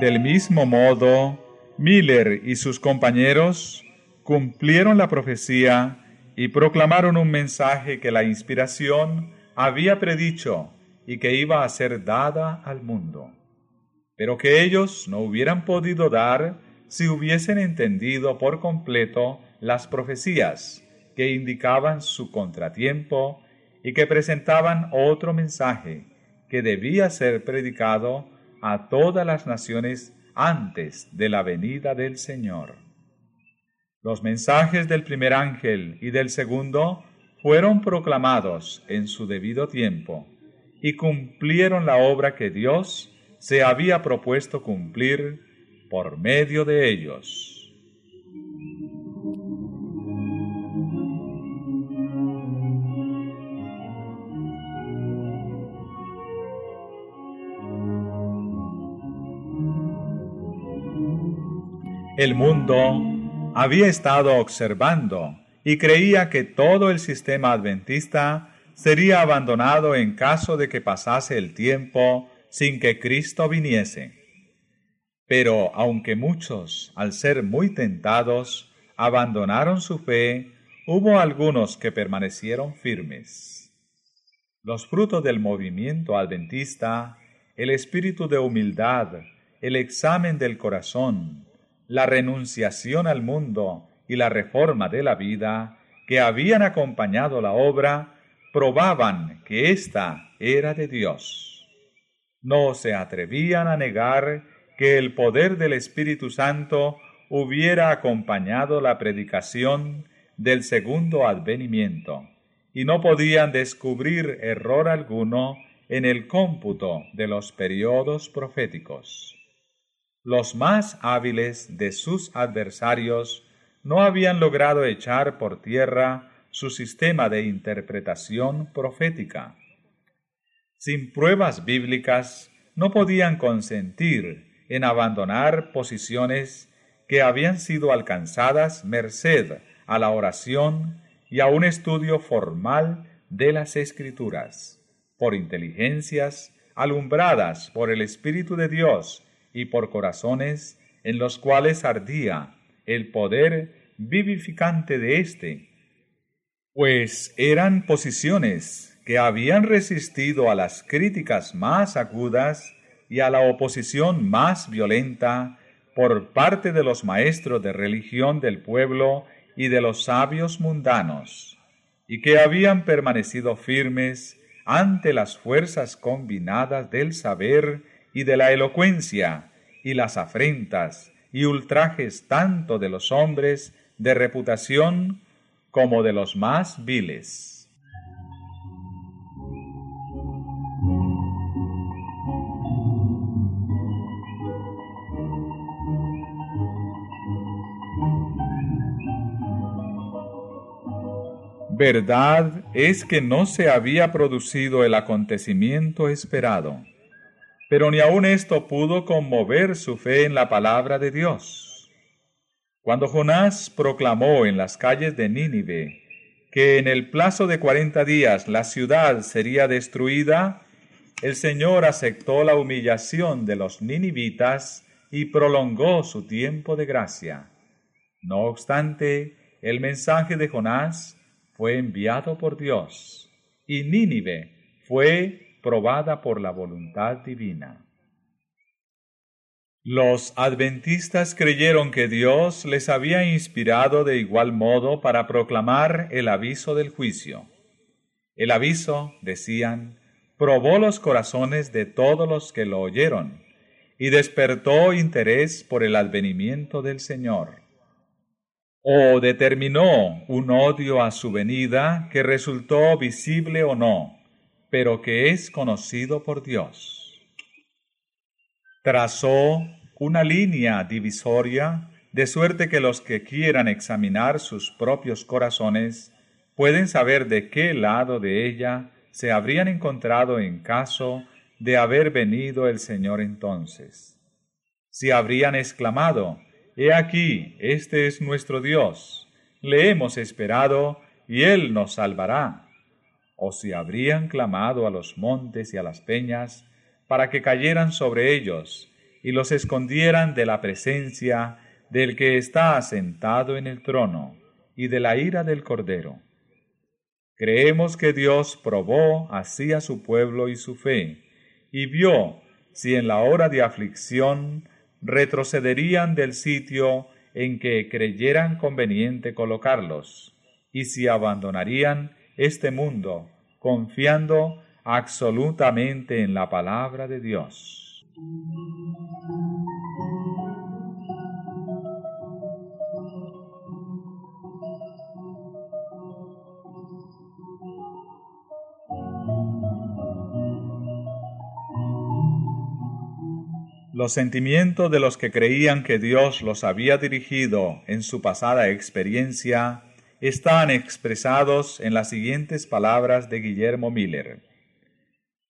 Del mismo modo, Miller y sus compañeros cumplieron la profecía y proclamaron un mensaje que la inspiración había predicho y que iba a ser dada al mundo, pero que ellos no hubieran podido dar si hubiesen entendido por completo las profecías que indicaban su contratiempo y que presentaban otro mensaje que debía ser predicado a todas las naciones antes de la venida del Señor. Los mensajes del primer ángel y del segundo fueron proclamados en su debido tiempo y cumplieron la obra que Dios se había propuesto cumplir por medio de ellos. El mundo había estado observando y creía que todo el sistema adventista sería abandonado en caso de que pasase el tiempo sin que Cristo viniese. Pero aunque muchos, al ser muy tentados, abandonaron su fe, hubo algunos que permanecieron firmes. Los frutos del movimiento adventista, el espíritu de humildad, el examen del corazón, la renunciación al mundo y la reforma de la vida que habían acompañado la obra probaban que ésta era de Dios. No se atrevían a negar que el poder del Espíritu Santo hubiera acompañado la predicación del segundo advenimiento, y no podían descubrir error alguno en el cómputo de los periodos proféticos. Los más hábiles de sus adversarios no habían logrado echar por tierra su sistema de interpretación profética. Sin pruebas bíblicas no podían consentir en abandonar posiciones que habían sido alcanzadas merced a la oración y a un estudio formal de las escrituras, por inteligencias alumbradas por el Espíritu de Dios y por corazones en los cuales ardía el poder vivificante de éste, pues eran posiciones que habían resistido a las críticas más agudas y a la oposición más violenta por parte de los maestros de religión del pueblo y de los sabios mundanos, y que habían permanecido firmes ante las fuerzas combinadas del saber y de la elocuencia y las afrentas y ultrajes tanto de los hombres de reputación como de los más viles. Verdad es que no se había producido el acontecimiento esperado pero ni aun esto pudo conmover su fe en la palabra de Dios. Cuando Jonás proclamó en las calles de Nínive que en el plazo de cuarenta días la ciudad sería destruida, el Señor aceptó la humillación de los ninivitas y prolongó su tiempo de gracia. No obstante, el mensaje de Jonás fue enviado por Dios, y Nínive fue probada por la voluntad divina. Los adventistas creyeron que Dios les había inspirado de igual modo para proclamar el aviso del juicio. El aviso, decían, probó los corazones de todos los que lo oyeron y despertó interés por el advenimiento del Señor. O determinó un odio a su venida que resultó visible o no, pero que es conocido por Dios. Trazó una línea divisoria de suerte que los que quieran examinar sus propios corazones pueden saber de qué lado de ella se habrían encontrado en caso de haber venido el Señor entonces. Si habrían exclamado, He aquí, este es nuestro Dios, le hemos esperado y Él nos salvará o si habrían clamado a los montes y a las peñas para que cayeran sobre ellos y los escondieran de la presencia del que está asentado en el trono y de la ira del Cordero. Creemos que Dios probó así a su pueblo y su fe, y vio si en la hora de aflicción retrocederían del sitio en que creyeran conveniente colocarlos, y si abandonarían este mundo, confiando absolutamente en la palabra de Dios. Los sentimientos de los que creían que Dios los había dirigido en su pasada experiencia están expresados en las siguientes palabras de Guillermo Miller.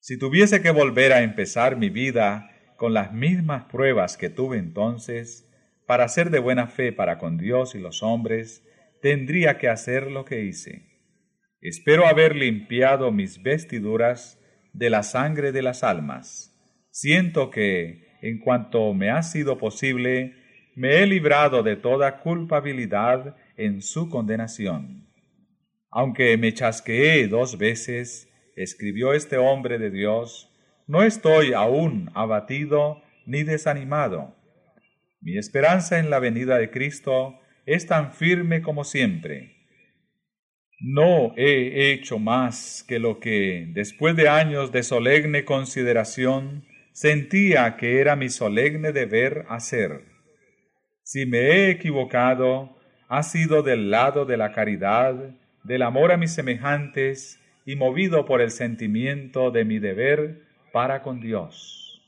Si tuviese que volver a empezar mi vida con las mismas pruebas que tuve entonces, para ser de buena fe para con Dios y los hombres, tendría que hacer lo que hice. Espero haber limpiado mis vestiduras de la sangre de las almas. Siento que, en cuanto me ha sido posible, me he librado de toda culpabilidad en su condenación. Aunque me chasqueé dos veces, escribió este hombre de Dios, no estoy aún abatido ni desanimado. Mi esperanza en la venida de Cristo es tan firme como siempre. No he hecho más que lo que, después de años de solemne consideración, sentía que era mi solemne deber hacer. Si me he equivocado, ha sido del lado de la caridad, del amor a mis semejantes y movido por el sentimiento de mi deber para con Dios.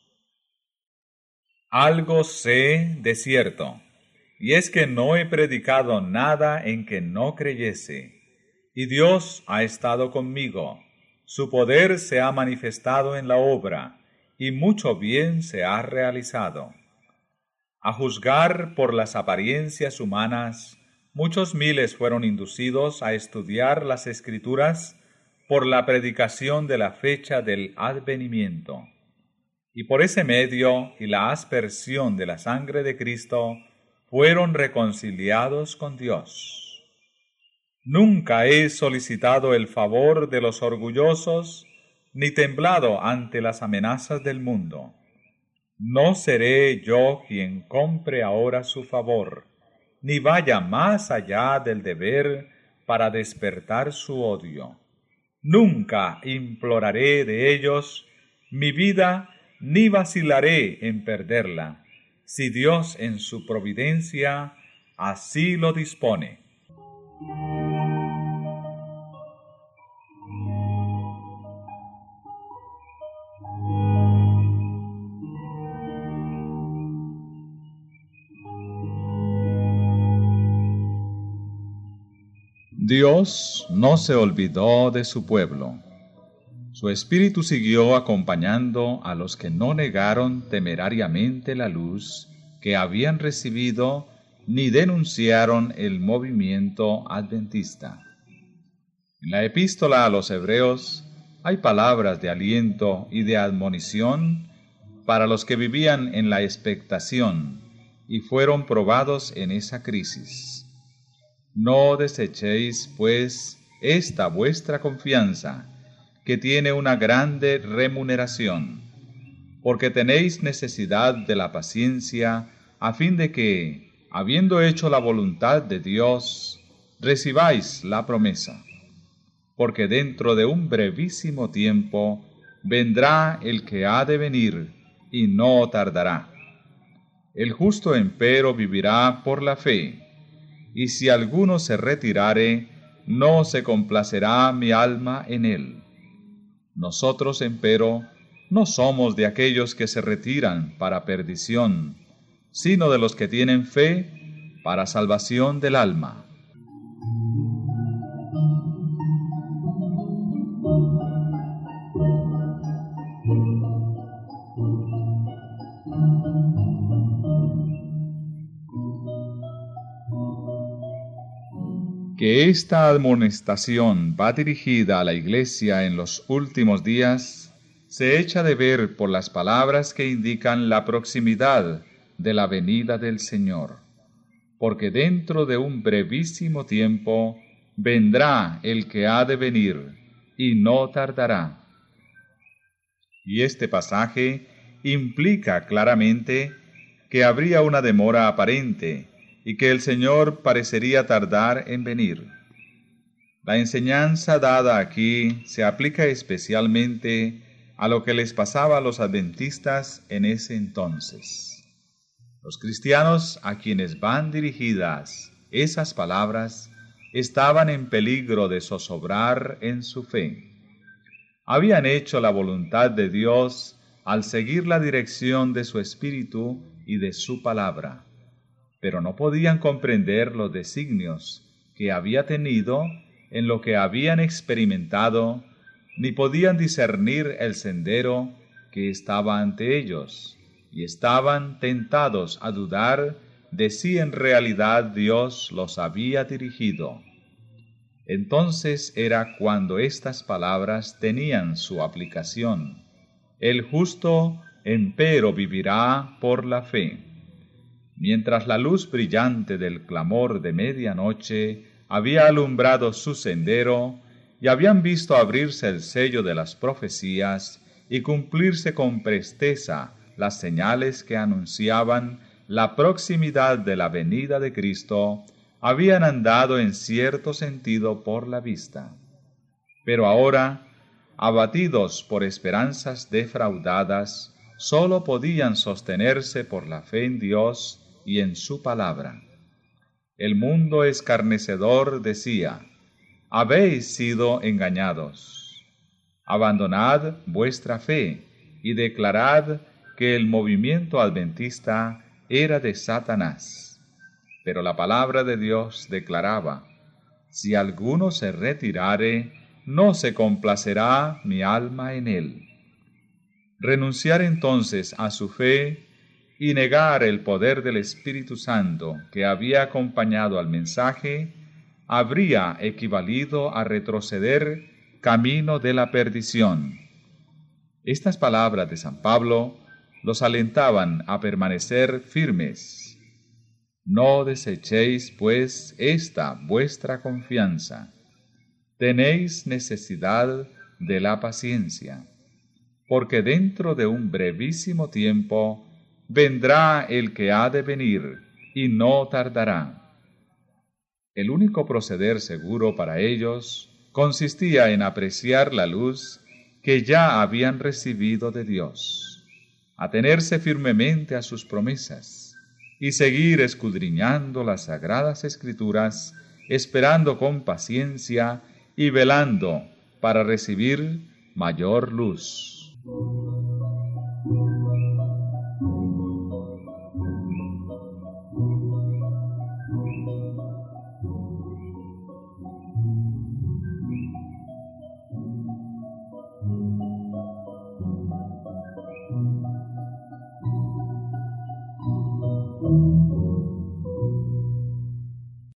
Algo sé de cierto, y es que no he predicado nada en que no creyese, y Dios ha estado conmigo, su poder se ha manifestado en la obra, y mucho bien se ha realizado. A juzgar por las apariencias humanas, muchos miles fueron inducidos a estudiar las escrituras por la predicación de la fecha del advenimiento. Y por ese medio y la aspersión de la sangre de Cristo fueron reconciliados con Dios. Nunca he solicitado el favor de los orgullosos, ni temblado ante las amenazas del mundo. No seré yo quien compre ahora su favor, ni vaya más allá del deber para despertar su odio. Nunca imploraré de ellos mi vida, ni vacilaré en perderla, si Dios en su providencia así lo dispone. Dios no se olvidó de su pueblo. Su espíritu siguió acompañando a los que no negaron temerariamente la luz que habían recibido ni denunciaron el movimiento adventista. En la epístola a los hebreos hay palabras de aliento y de admonición para los que vivían en la expectación y fueron probados en esa crisis. No desechéis, pues, esta vuestra confianza, que tiene una grande remuneración, porque tenéis necesidad de la paciencia, a fin de que, habiendo hecho la voluntad de Dios, recibáis la promesa. Porque dentro de un brevísimo tiempo vendrá el que ha de venir, y no tardará. El justo empero vivirá por la fe y si alguno se retirare, no se complacerá mi alma en él. Nosotros, empero, no somos de aquellos que se retiran para perdición, sino de los que tienen fe para salvación del alma. Esta admonestación va dirigida a la Iglesia en los últimos días se echa de ver por las palabras que indican la proximidad de la venida del Señor, porque dentro de un brevísimo tiempo vendrá el que ha de venir, y no tardará. Y este pasaje implica claramente que habría una demora aparente y que el Señor parecería tardar en venir. La enseñanza dada aquí se aplica especialmente a lo que les pasaba a los adventistas en ese entonces. Los cristianos a quienes van dirigidas esas palabras estaban en peligro de zozobrar en su fe. Habían hecho la voluntad de Dios al seguir la dirección de su espíritu y de su palabra, pero no podían comprender los designios que había tenido en lo que habían experimentado, ni podían discernir el sendero que estaba ante ellos, y estaban tentados a dudar de si en realidad Dios los había dirigido. Entonces era cuando estas palabras tenían su aplicación. El justo empero vivirá por la fe. Mientras la luz brillante del clamor de medianoche había alumbrado su sendero, y habían visto abrirse el sello de las profecías y cumplirse con presteza las señales que anunciaban la proximidad de la venida de Cristo, habían andado en cierto sentido por la vista. Pero ahora, abatidos por esperanzas defraudadas, sólo podían sostenerse por la fe en Dios y en su palabra. El mundo escarnecedor decía, habéis sido engañados. Abandonad vuestra fe y declarad que el movimiento adventista era de Satanás. Pero la palabra de Dios declaraba, si alguno se retirare, no se complacerá mi alma en él. Renunciar entonces a su fe y negar el poder del Espíritu Santo que había acompañado al mensaje, habría equivalido a retroceder camino de la perdición. Estas palabras de San Pablo los alentaban a permanecer firmes. No desechéis, pues, esta vuestra confianza. Tenéis necesidad de la paciencia, porque dentro de un brevísimo tiempo vendrá el que ha de venir, y no tardará. El único proceder seguro para ellos consistía en apreciar la luz que ya habían recibido de Dios, atenerse firmemente a sus promesas y seguir escudriñando las sagradas escrituras, esperando con paciencia y velando para recibir mayor luz.